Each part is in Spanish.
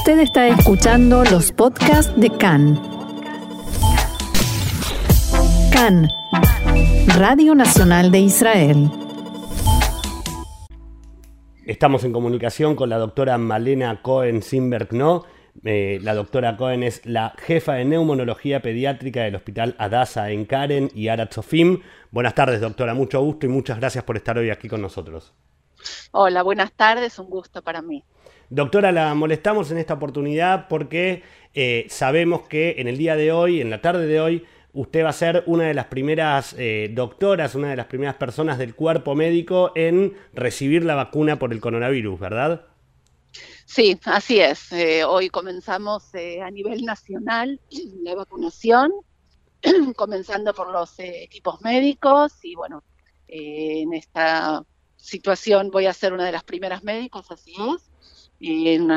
Usted está escuchando los podcasts de CAN. CAN, Radio Nacional de Israel. Estamos en comunicación con la doctora Malena Cohen Simberg, ¿no? Eh, la doctora Cohen es la jefa de neumonología pediátrica del Hospital Adasa en Karen y Aratzofim. Buenas tardes, doctora, mucho gusto y muchas gracias por estar hoy aquí con nosotros. Hola, buenas tardes, un gusto para mí. Doctora, la molestamos en esta oportunidad porque eh, sabemos que en el día de hoy, en la tarde de hoy, usted va a ser una de las primeras eh, doctoras, una de las primeras personas del cuerpo médico en recibir la vacuna por el coronavirus, ¿verdad? Sí, así es. Eh, hoy comenzamos a nivel nacional la vacunación, comenzando por los equipos médicos y bueno, en esta situación voy a ser una de las primeras médicos, así es y en,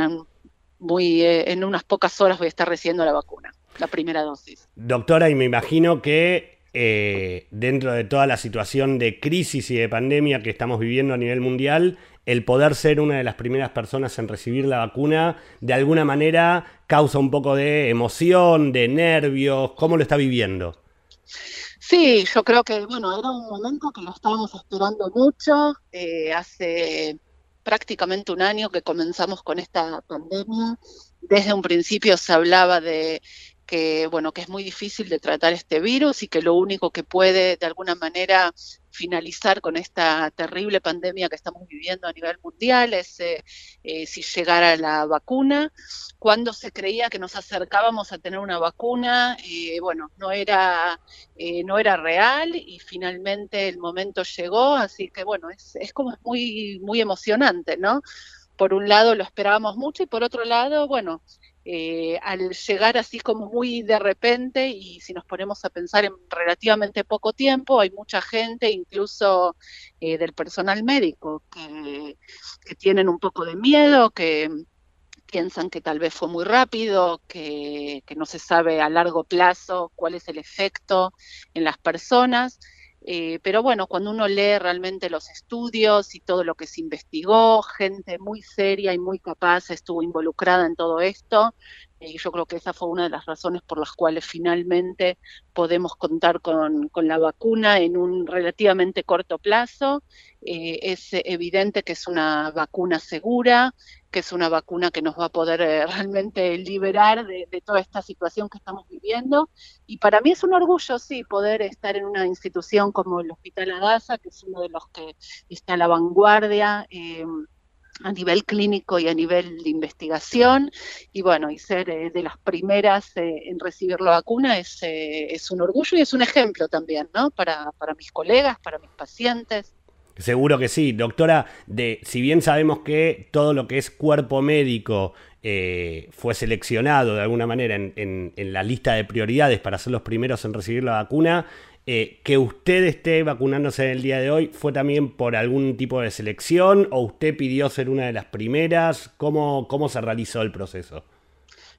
muy, eh, en unas pocas horas voy a estar recibiendo la vacuna, la primera dosis. Doctora, y me imagino que eh, dentro de toda la situación de crisis y de pandemia que estamos viviendo a nivel mundial, el poder ser una de las primeras personas en recibir la vacuna, de alguna manera causa un poco de emoción, de nervios. ¿Cómo lo está viviendo? Sí, yo creo que, bueno, era un momento que lo estábamos esperando mucho. Eh, hace prácticamente un año que comenzamos con esta pandemia. Desde un principio se hablaba de que bueno que es muy difícil de tratar este virus y que lo único que puede de alguna manera finalizar con esta terrible pandemia que estamos viviendo a nivel mundial es eh, eh, si llegara la vacuna. Cuando se creía que nos acercábamos a tener una vacuna, eh, bueno, no era, no era real y finalmente el momento llegó, así que bueno, es, es como muy, muy emocionante, ¿no? Por un lado lo esperábamos mucho y por otro lado, bueno, eh, al llegar así como muy de repente y si nos ponemos a pensar en relativamente poco tiempo, hay mucha gente, incluso eh, del personal médico, que, tienen un poco de miedo, que piensan que tal vez fue muy rápido, que, que no se sabe a largo plazo cuál es el efecto en las personas. Eh, pero bueno, cuando uno lee realmente los estudios y todo lo que se investigó, gente muy seria y muy capaz estuvo involucrada en todo esto, y yo creo que esa fue una de las razones por las cuales finalmente podemos contar con, la vacuna en un relativamente corto plazo. Eh, es evidente que es una vacuna segura, que es una vacuna que nos va a poder eh, realmente liberar de, toda esta situación que estamos viviendo. Y para mí es un orgullo, sí, poder estar en una institución como el Hospital Adasa, que es uno de los que está a la vanguardia. Eh, a nivel clínico y a nivel de investigación. Y bueno, y ser eh, de las primeras eh, en recibir la vacuna es, eh, es, un orgullo y es un ejemplo también, ¿no? Para, para mis colegas, para mis pacientes. Seguro que sí, doctora. De, si bien sabemos que todo lo que es cuerpo médico fue seleccionado de alguna manera en, en, la lista de prioridades para ser los primeros en recibir la vacuna, eh, que usted esté vacunándose en el día de hoy fue también por algún tipo de selección o usted pidió ser una de las primeras? ¿Cómo, cómo se realizó el proceso?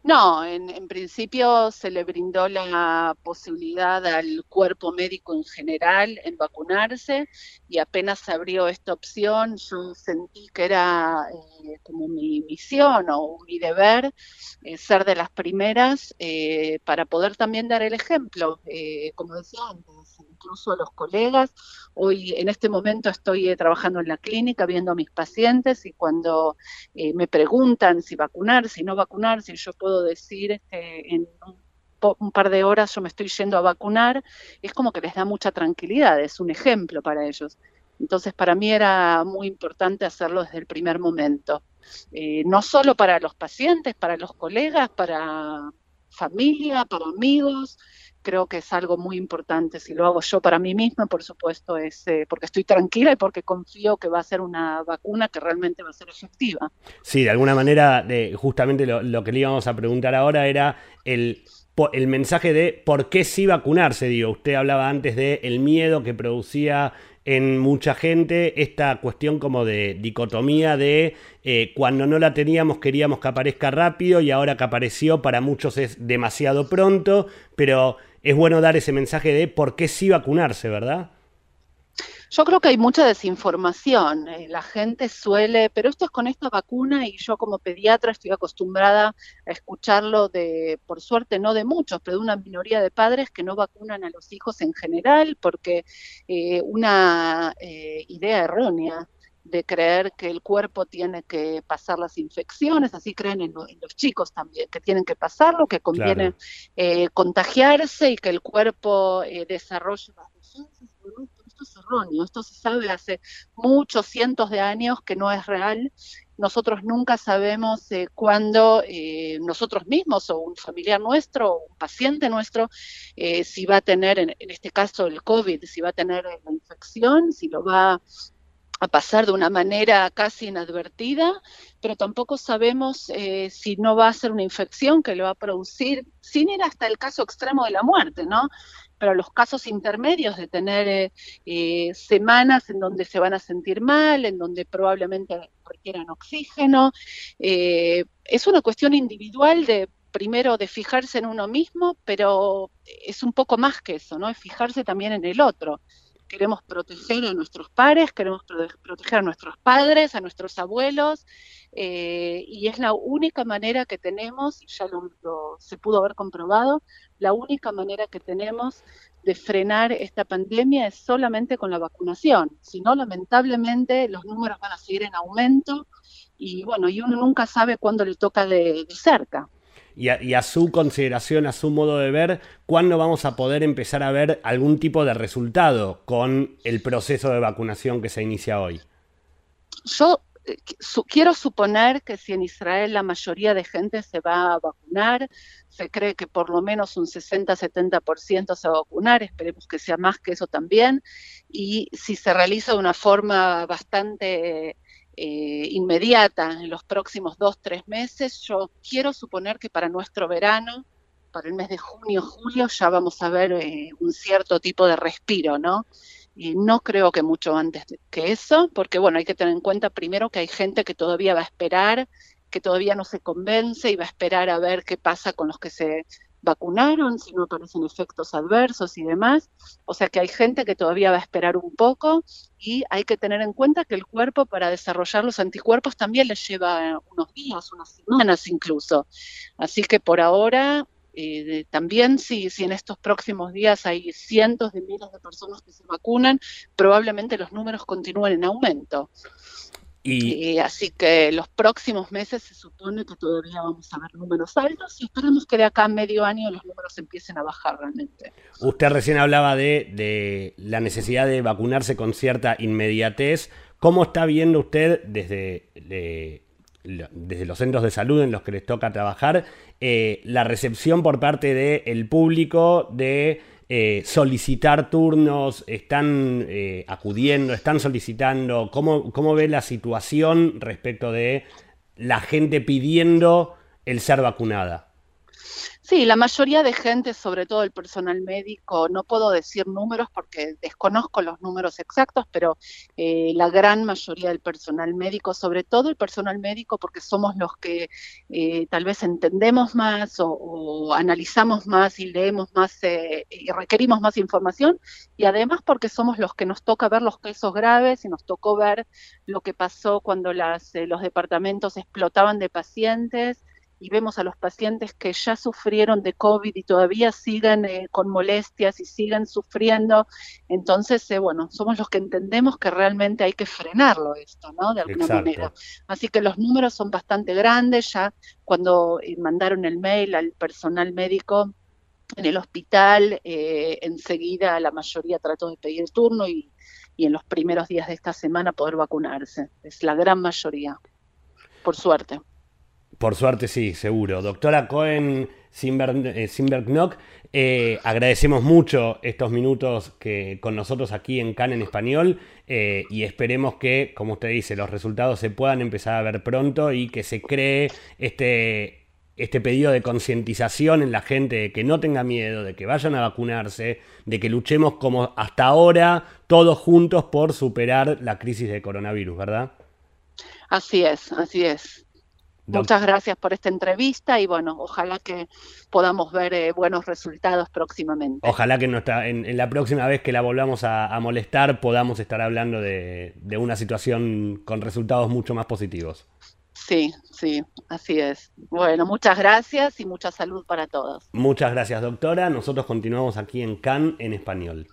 No, en, principio se le brindó la posibilidad al cuerpo médico en general en vacunarse y apenas se abrió esta opción, yo sentí que era eh, como mi misión o mi deber eh, ser de las primeras eh, para poder también dar el ejemplo, como decía antes, incluso a los colegas. Hoy en este momento estoy trabajando en la clínica viendo a mis pacientes y cuando me preguntan si vacunar, si no vacunar, si yo puedo decir este, en un, par de horas yo me estoy yendo a vacunar, es como que les da mucha tranquilidad, es un ejemplo para ellos. Entonces, para mí era muy importante hacerlo desde el primer momento. Eh, no solo para los pacientes, para los colegas, para familia, para amigos, creo que es algo muy importante. Si lo hago yo para mí misma, por supuesto, es eh, porque estoy tranquila y porque confío que va a ser una vacuna que realmente va a ser efectiva. Sí, de alguna manera, justamente lo, que le íbamos a preguntar ahora era el, el mensaje de por qué sí vacunarse. Digo, usted hablaba antes de miedo que producía en mucha gente esta cuestión como de dicotomía de eh, cuando no la teníamos queríamos que aparezca rápido y ahora que apareció para muchos es demasiado pronto, pero es bueno dar ese mensaje de por qué sí vacunarse, ¿verdad? Yo creo que hay mucha desinformación. Eh, la gente suele, pero esto es con esta vacuna y yo como pediatra estoy acostumbrada a escucharlo de, por suerte no de muchos, pero de una minoría de padres que no vacunan a los hijos en general porque eh, una eh, idea errónea de creer que el cuerpo tiene que pasar las infecciones, así creen en, los chicos también, que tienen que pasarlo, que conviene contagiarse y que el cuerpo desarrolle las defensas esto es erróneo, esto se sabe hace muchos cientos de años que no es real. Nosotros nunca sabemos eh, cuándo eh, nosotros mismos o un familiar nuestro o un paciente nuestro, eh, si va a tener, en, este caso el COVID, si va a tener la infección, si lo va a pasar de una manera casi inadvertida, pero tampoco sabemos si no va a ser una infección que lo va a producir, sin ir hasta el caso extremo de la muerte, ¿no? pero los casos intermedios de tener eh, eh, semanas en donde se van a sentir mal, en donde probablemente requieran oxígeno, eh, es una cuestión individual de primero de fijarse en uno mismo, pero es un poco más que eso, ¿no? Es fijarse también en el otro. Queremos proteger a nuestros pares, queremos proteger a nuestros padres, a nuestros abuelos, y es la única manera que tenemos, y ya lo, se pudo haber comprobado, la única manera que tenemos de frenar esta pandemia es solamente con la vacunación. Si no, lamentablemente los números van a seguir en aumento y bueno, y uno nunca sabe cuándo le toca de, cerca. Y a, su consideración, a su modo de ver, ¿cuándo vamos a poder empezar a ver algún tipo de resultado con el proceso de vacunación que se inicia hoy? Yo quiero suponer que si en Israel la mayoría de gente se va a vacunar, se cree que por lo menos un 60-70% se va a vacunar, esperemos que sea más que eso también, y si se realiza de una forma bastante eh, inmediata en los próximos dos, tres meses, yo quiero suponer que para nuestro verano, para el mes de junio, julio, ya vamos a ver eh, un cierto tipo de respiro, ¿no? Y no creo que mucho antes que eso, porque bueno, hay que tener en cuenta primero que hay gente que todavía va a esperar, que todavía no se convence y va a esperar a ver qué pasa con los que se vacunaron, si no aparecen efectos adversos y demás. O sea que hay gente que todavía va a esperar un poco y hay que tener en cuenta que el cuerpo para desarrollar los anticuerpos también le lleva unos días, unas semanas incluso. Así que por ahora eh, también si, si en estos próximos días hay cientos de miles de personas que se vacunan, probablemente los números continúen en aumento. Y, así que los próximos meses se supone que todavía vamos a ver números altos y esperemos que de acá a medio año los números empiecen a bajar realmente. Usted recién hablaba de, de la necesidad de vacunarse con cierta inmediatez. ¿Cómo está viendo usted desde desde los centros de salud en los que les toca trabajar, eh, la recepción por parte del público de eh, solicitar turnos, están eh, acudiendo, están solicitando, ¿cómo, ¿cómo ve la situación respecto de la gente pidiendo el ser vacunada? Sí, la mayoría de gente, sobre todo el personal médico, no puedo decir números porque desconozco los números exactos, pero eh, la gran mayoría del personal médico, sobre todo el personal médico, porque somos los que eh, tal vez entendemos más o, analizamos más y leemos más eh, y requerimos más información, y además porque somos los que nos toca ver los casos graves y nos tocó ver lo que pasó cuando las, los departamentos explotaban de pacientes y vemos a los pacientes que ya sufrieron de COVID y todavía siguen eh, con molestias y siguen sufriendo. Entonces, eh, bueno, somos los que entendemos que realmente hay que frenarlo esto, ¿no? De alguna manera. Así que los números son bastante grandes. Ya cuando eh, mandaron el mail al personal médico en el hospital, enseguida la mayoría trató de pedir turno y, y en los primeros días de esta semana poder vacunarse. Es la gran mayoría, por suerte. Por suerte sí, seguro. Doctora Cohen Simberg, eh, agradecemos mucho estos minutos que con nosotros aquí en CAN en español eh, y esperemos que, como usted dice, los resultados se puedan empezar a ver pronto y que se cree este, este pedido de concientización en la gente de que no tenga miedo, de que vayan a vacunarse, de que luchemos como hasta ahora todos juntos por superar la crisis de coronavirus, ¿verdad? Así es, así es. Muchas gracias por esta entrevista y bueno, ojalá que podamos ver eh, buenos resultados próximamente. Ojalá que en, en, la próxima vez que la volvamos a, molestar podamos estar hablando de, de, una situación con resultados mucho más positivos. Sí, sí, así es. Bueno, muchas gracias y mucha salud para todos. Muchas gracias, doctora. Nosotros continuamos aquí en CAN en español.